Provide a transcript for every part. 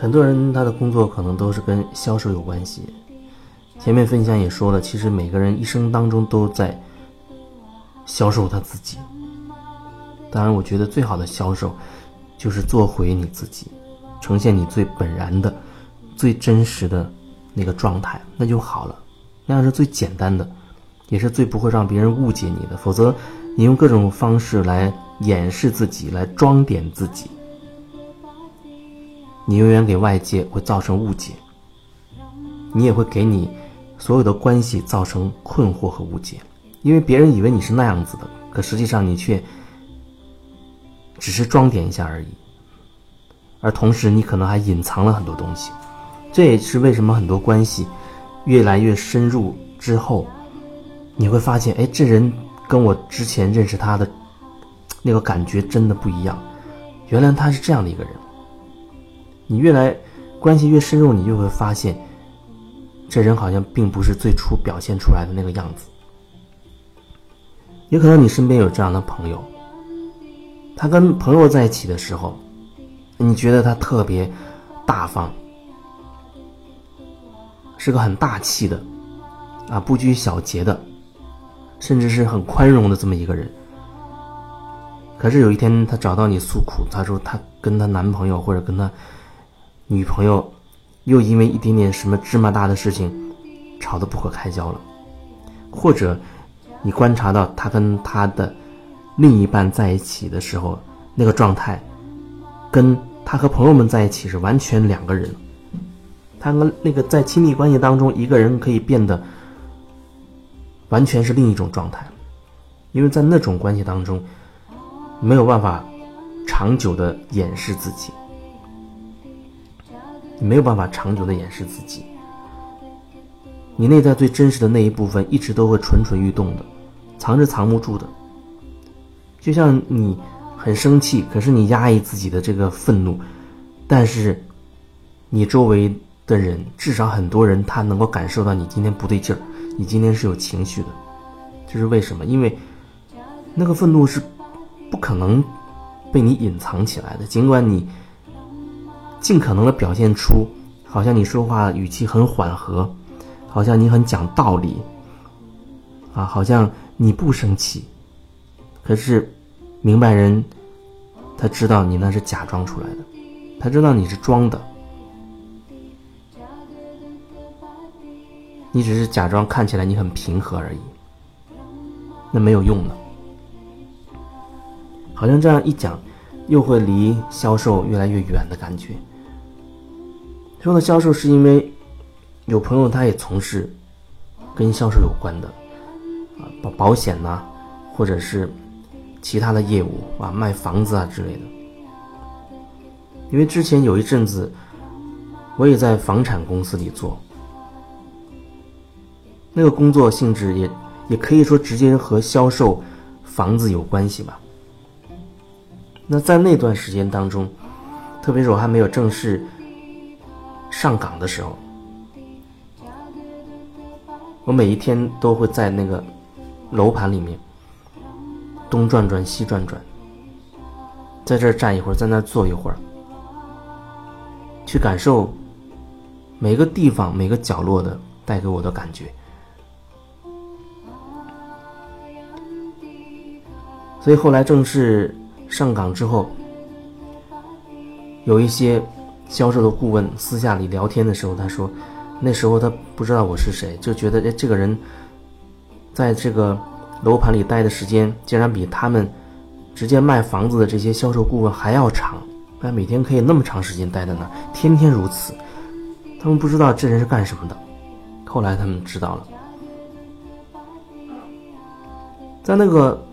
很多人他的工作可能都是跟销售有关系。前面分享也说了，其实每个人一生当中都在销售他自己。当然，我觉得最好的销售就是做回你自己，呈现你最本然的、最真实的那个状态，那就好了。那样是最简单的，也是最不会让别人误解你的。否则，你用各种方式来掩饰自己，来装点自己。你永远给外界会造成误解，你也会给你所有的关系造成困惑和误解，因为别人以为你是那样子的，可实际上你却只是装点一下而已，而同时你可能还隐藏了很多东西，这也是为什么很多关系越来越深入之后，你会发现，哎，这人跟我之前认识他的那个感觉真的不一样，原来他是这样的一个人。你越来关系越深入，你就会发现，这人好像并不是最初表现出来的那个样子。也可能你身边有这样的朋友，他跟朋友在一起的时候，你觉得他特别大方，是个很大气的，啊，不拘小节的，甚至是很宽容的这么一个人。可是有一天，他找到你诉苦，他说他跟他男朋友或者跟他。女朋友又因为一点点什么芝麻大的事情吵得不可开交了，或者你观察到他跟他的另一半在一起的时候，那个状态跟他和朋友们在一起是完全两个人。他跟那个在亲密关系当中，一个人可以变得完全是另一种状态，因为在那种关系当中没有办法长久的掩饰自己。你没有办法长久的掩饰自己，你内在最真实的那一部分一直都会蠢蠢欲动的，藏着藏不住的。就像你很生气，可是你压抑自己的这个愤怒，但是你周围的人，至少很多人他能够感受到你今天不对劲儿，你今天是有情绪的。这是为什么？因为那个愤怒是不可能被你隐藏起来的，尽管你。尽可能的表现出，好像你说话语气很缓和，好像你很讲道理，啊，好像你不生气。可是，明白人，他知道你那是假装出来的，他知道你是装的，你只是假装看起来你很平和而已，那没有用的。好像这样一讲。又会离销售越来越远的感觉。说到销售，是因为有朋友他也从事跟销售有关的啊，保保险呐，或者是其他的业务啊，卖房子啊之类的。因为之前有一阵子，我也在房产公司里做，那个工作性质也也可以说直接和销售房子有关系吧。那在那段时间当中，特别是我还没有正式上岗的时候，我每一天都会在那个楼盘里面东转转西转转，在这儿站一会儿，在那儿坐一会儿，去感受每个地方每个角落的带给我的感觉。所以后来正式。上岗之后，有一些销售的顾问私下里聊天的时候，他说，那时候他不知道我是谁，就觉得哎，这个人在这个楼盘里待的时间，竟然比他们直接卖房子的这些销售顾问还要长，哎，每天可以那么长时间待在那，天天如此。他们不知道这人是干什么的，后来他们知道了，在那个。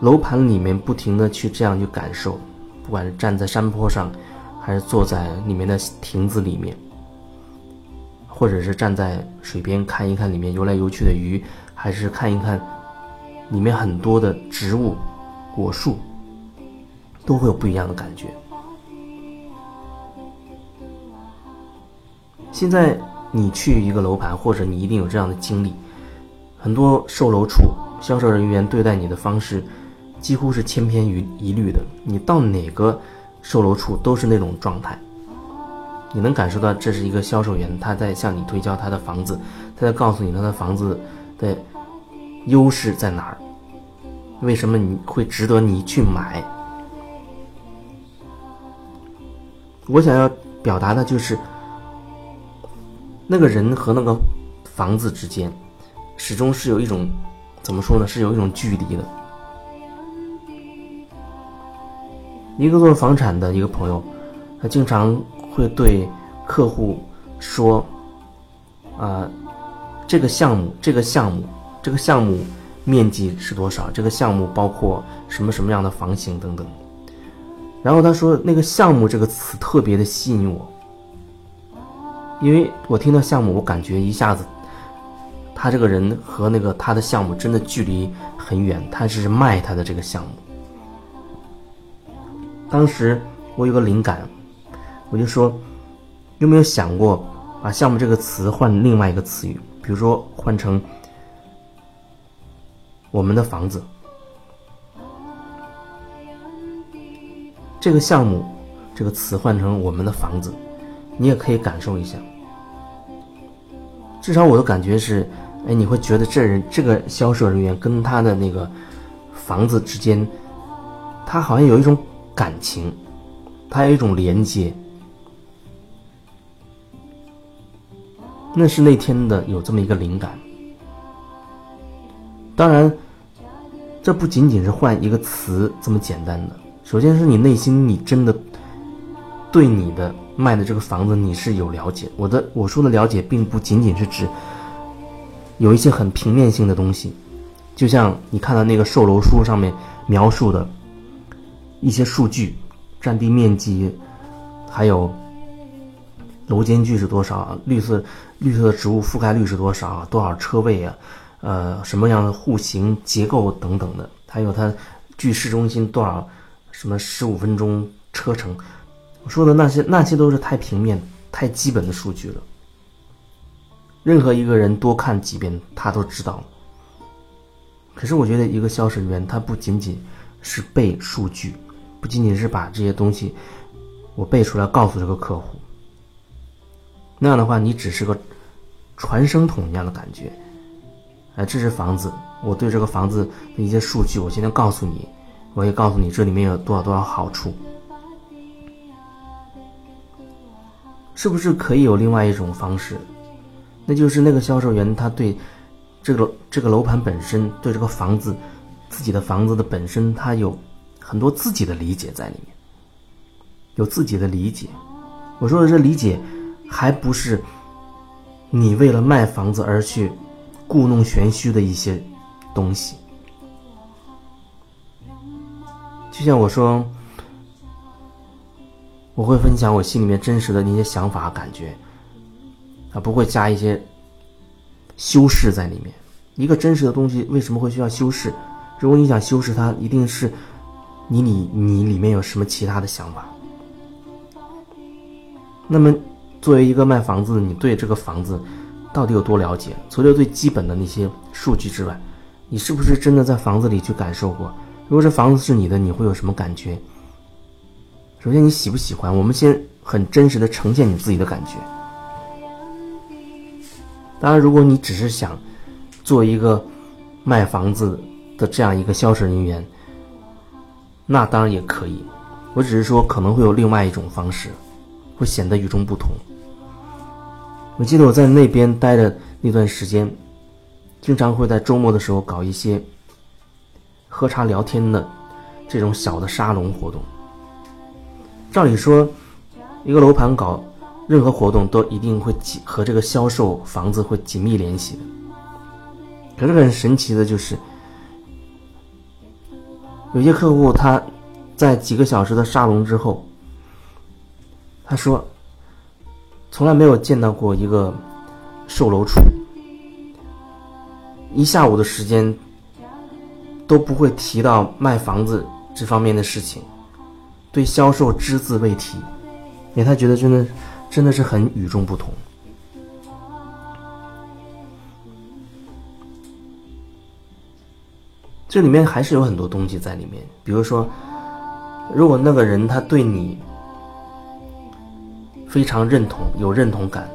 楼盘里面不停的去这样去感受，不管是站在山坡上，还是坐在里面的亭子里面，或者是站在水边看一看里面游来游去的鱼，还是看一看里面很多的植物、果树，都会有不一样的感觉。现在你去一个楼盘，或者你一定有这样的经历，很多售楼处销售人员对待你的方式。几乎是千篇一一律的。你到哪个售楼处都是那种状态。你能感受到这是一个销售员，他在向你推销他的房子，他在告诉你他的房子的优势在哪儿，为什么你会值得你去买。我想要表达的就是，那个人和那个房子之间，始终是有一种怎么说呢？是有一种距离的。一个做房产的一个朋友，他经常会对客户说：“啊，这个项目，这个项目，这个项目面积是多少？这个项目包括什么什么样的房型等等。”然后他说：“那个项目这个词特别的吸引我，因为我听到项目，我感觉一下子，他这个人和那个他的项目真的距离很远。他是卖他的这个项目。当时我有个灵感，我就说，有没有想过把项目这个词换另外一个词语，比如说换成我们的房子。”这个项目，这个词换成我们的房子，你也可以感受一下。至少我的感觉是，哎，你会觉得这人这个销售人员跟他的那个房子之间，他好像有一种感情，它有一种连接。那是那天的有这么一个灵感。当然，这不仅仅是换一个词这么简单的。首先是你内心，你真的对你的卖的这个房子你是有了解。我的我说的了解，并不仅仅是指有一些很平面性的东西，就像你看到那个售楼书上面描述的一些数据，占地面积，还有楼间距是多少，绿色绿色的植物覆盖率是多少，多少车位啊，呃，什么样的户型结构等等的，还有它距市中心多少。什么十五分钟车程？我说的那些那些都是太平面、太基本的数据了。任何一个人多看几遍，他都知道。可是我觉得，一个销售人员他不仅仅是背数据，不仅仅是把这些东西我背出来告诉这个客户。那样的话，你只是个传声筒一样的感觉。哎，这是房子，我对这个房子的一些数据，我今天告诉你。我也告诉你，这里面有多少多少好处，是不是可以有另外一种方式？那就是那个销售员他对这个这个楼盘本身，对这个房子自己的房子的本身，他有很多自己的理解在里面，有自己的理解。我说的这理解，还不是你为了卖房子而去故弄玄虚的一些东西。就像我说，我会分享我心里面真实的那些想法、感觉，啊，不会加一些修饰在里面。一个真实的东西为什么会需要修饰？如果你想修饰它，一定是你你你里面有什么其他的想法。那么，作为一个卖房子的，你对这个房子到底有多了解？除了最基本的那些数据之外，你是不是真的在房子里去感受过？如果这房子是你的，你会有什么感觉？首先，你喜不喜欢？我们先很真实的呈现你自己的感觉。当然，如果你只是想做一个卖房子的这样一个销售人员，那当然也可以。我只是说，可能会有另外一种方式，会显得与众不同。我记得我在那边待的那段时间，经常会在周末的时候搞一些。喝茶聊天的这种小的沙龙活动，照理说，一个楼盘搞任何活动都一定会紧和这个销售房子会紧密联系的。可是很神奇的就是，有些客户他在几个小时的沙龙之后，他说，从来没有见到过一个售楼处，一下午的时间。都不会提到卖房子这方面的事情，对销售只字未提，因为他觉得真的真的是很与众不同。这里面还是有很多东西在里面，比如说，如果那个人他对你非常认同，有认同感，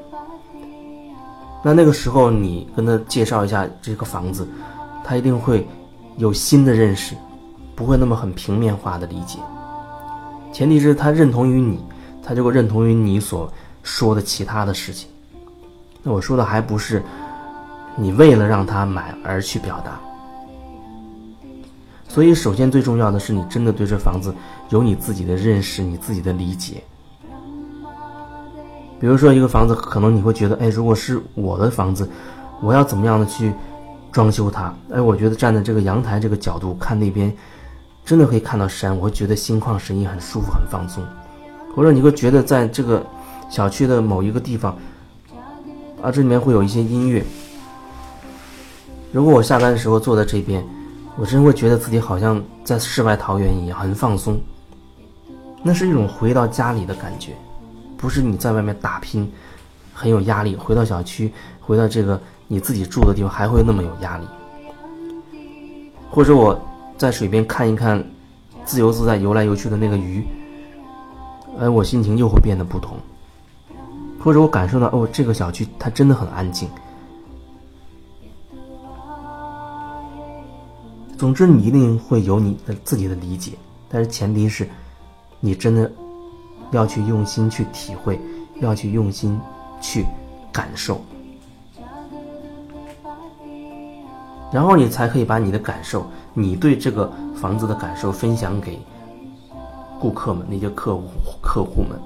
那那个时候你跟他介绍一下这个房子，他一定会有新的认识，不会那么很平面化的理解。前提是他认同于你，他就会认同于你所说的其他的事情。那我说的还不是你为了让他买而去表达。所以，首先最重要的是你真的对这房子有你自己的认识，你自己的理解。比如说，一个房子，可能你会觉得，哎，如果是我的房子，我要怎么样的去装修它？哎，我觉得站在这个阳台这个角度看那边，真的可以看到山，我会觉得心旷神怡，很舒服，很放松。或者你会觉得，在这个小区的某一个地方，啊，这里面会有一些音乐。如果我下班的时候坐在这边。我真会觉得自己好像在世外桃源一样，很放松。那是一种回到家里的感觉，不是你在外面打拼，很有压力。回到小区，回到这个你自己住的地方，还会那么有压力。或者我在水边看一看，自由自在游来游去的那个鱼，哎，我心情又会变得不同。或者我感受到，哦，这个小区它真的很安静。总之，你一定会有你的自己的理解，但是前提是，你真的要去用心去体会，要去用心去感受，然后你才可以把你的感受，你对这个房子的感受分享给顾客们，那些客户客户们。